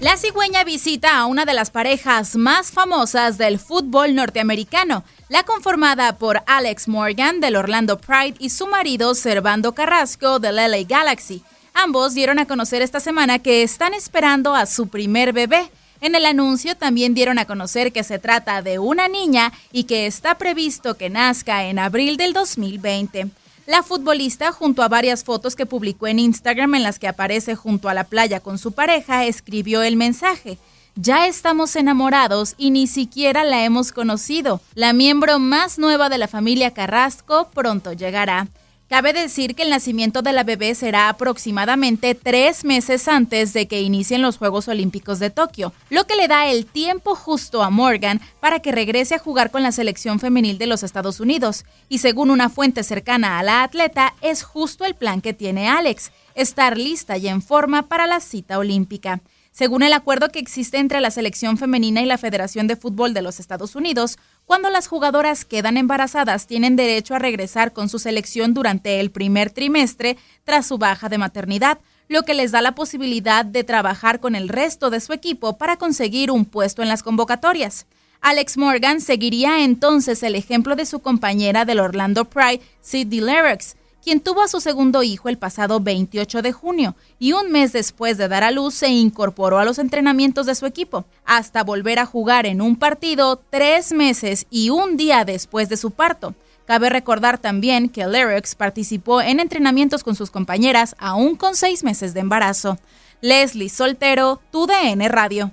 La cigüeña visita a una de las parejas más famosas del fútbol norteamericano, la conformada por Alex Morgan del Orlando Pride y su marido Servando Carrasco del LA Galaxy. Ambos dieron a conocer esta semana que están esperando a su primer bebé. En el anuncio también dieron a conocer que se trata de una niña y que está previsto que nazca en abril del 2020. La futbolista, junto a varias fotos que publicó en Instagram en las que aparece junto a la playa con su pareja, escribió el mensaje. Ya estamos enamorados y ni siquiera la hemos conocido. La miembro más nueva de la familia Carrasco pronto llegará. Cabe decir que el nacimiento de la bebé será aproximadamente tres meses antes de que inicien los Juegos Olímpicos de Tokio, lo que le da el tiempo justo a Morgan para que regrese a jugar con la selección femenil de los Estados Unidos. Y según una fuente cercana a la atleta, es justo el plan que tiene Alex, estar lista y en forma para la cita olímpica. Según el acuerdo que existe entre la selección femenina y la Federación de Fútbol de los Estados Unidos, cuando las jugadoras quedan embarazadas tienen derecho a regresar con su selección durante el primer trimestre tras su baja de maternidad, lo que les da la posibilidad de trabajar con el resto de su equipo para conseguir un puesto en las convocatorias. Alex Morgan seguiría entonces el ejemplo de su compañera del Orlando Pride, Sidney Lerix, quien tuvo a su segundo hijo el pasado 28 de junio y un mes después de dar a luz se incorporó a los entrenamientos de su equipo, hasta volver a jugar en un partido tres meses y un día después de su parto. Cabe recordar también que Lyrics participó en entrenamientos con sus compañeras aún con seis meses de embarazo. Leslie Soltero, TUDN Radio.